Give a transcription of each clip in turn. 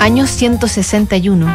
Año 161.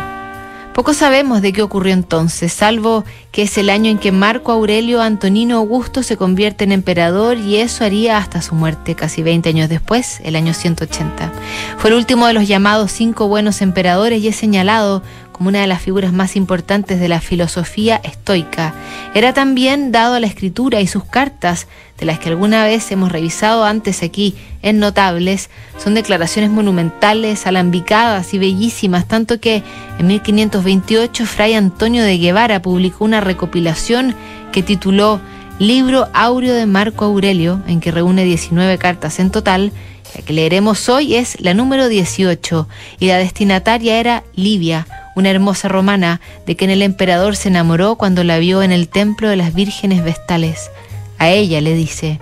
Poco sabemos de qué ocurrió entonces, salvo que es el año en que Marco Aurelio Antonino Augusto se convierte en emperador y eso haría hasta su muerte casi 20 años después, el año 180. Fue el último de los llamados cinco buenos emperadores y es señalado como una de las figuras más importantes de la filosofía estoica. Era también dado a la escritura y sus cartas, de las que alguna vez hemos revisado antes aquí en Notables, son declaraciones monumentales, alambicadas y bellísimas, tanto que en 1528 Fray Antonio de Guevara publicó una recopilación que tituló Libro Áureo de Marco Aurelio, en que reúne 19 cartas en total, la que leeremos hoy es la número 18 y la destinataria era Livia, una hermosa romana de quien el emperador se enamoró cuando la vio en el templo de las vírgenes vestales. A ella le dice,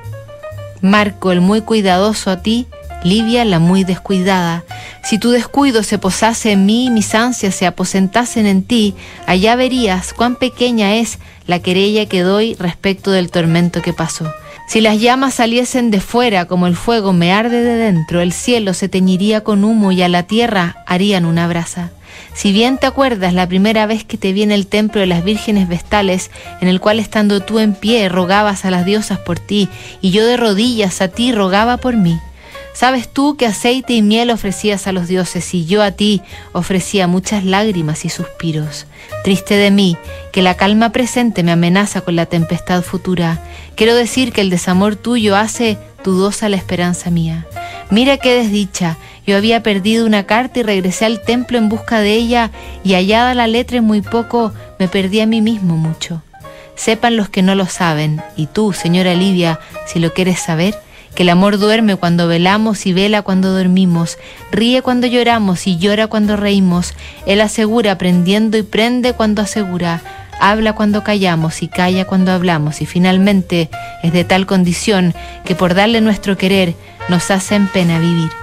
Marco el muy cuidadoso a ti, Livia la muy descuidada. Si tu descuido se posase en mí y mis ansias se aposentasen en ti, allá verías cuán pequeña es la querella que doy respecto del tormento que pasó. Si las llamas saliesen de fuera como el fuego me arde de dentro, el cielo se teñiría con humo y a la tierra harían una brasa. Si bien te acuerdas la primera vez que te vi en el templo de las vírgenes vestales, en el cual estando tú en pie rogabas a las diosas por ti, y yo de rodillas a ti rogaba por mí. Sabes tú que aceite y miel ofrecías a los dioses y yo a ti ofrecía muchas lágrimas y suspiros. Triste de mí, que la calma presente me amenaza con la tempestad futura. Quiero decir que el desamor tuyo hace dudosa la esperanza mía. Mira qué desdicha, yo había perdido una carta y regresé al templo en busca de ella y hallada la letra en muy poco me perdí a mí mismo mucho. Sepan los que no lo saben, y tú, señora Livia, si lo quieres saber, que el amor duerme cuando velamos y vela cuando dormimos, ríe cuando lloramos y llora cuando reímos, él asegura aprendiendo y prende cuando asegura, habla cuando callamos y calla cuando hablamos y finalmente es de tal condición que por darle nuestro querer nos hacen pena vivir.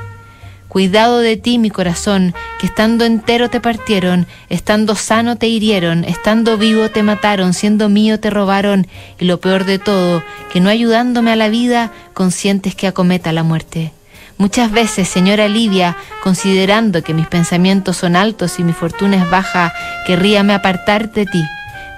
Cuidado de ti, mi corazón, que estando entero te partieron, estando sano te hirieron, estando vivo te mataron, siendo mío te robaron, y lo peor de todo, que no ayudándome a la vida, consientes que acometa la muerte. Muchas veces, señora Livia, considerando que mis pensamientos son altos y mi fortuna es baja, querríame apartar de ti.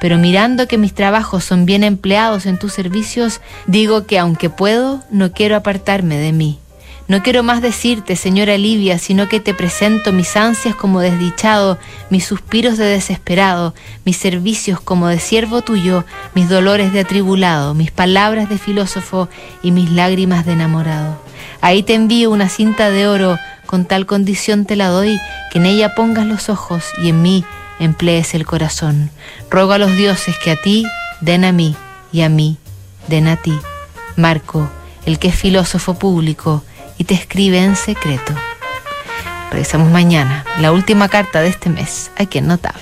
Pero mirando que mis trabajos son bien empleados en tus servicios, digo que aunque puedo, no quiero apartarme de mí. No quiero más decirte, señora Livia, sino que te presento mis ansias como desdichado, mis suspiros de desesperado, mis servicios como de siervo tuyo, mis dolores de atribulado, mis palabras de filósofo y mis lágrimas de enamorado. Ahí te envío una cinta de oro, con tal condición te la doy, que en ella pongas los ojos y en mí emplees el corazón. Ruego a los dioses que a ti den a mí y a mí den a ti. Marco, el que es filósofo público, y te escribe en secreto. Regresamos mañana, la última carta de este mes, aquí en Notable.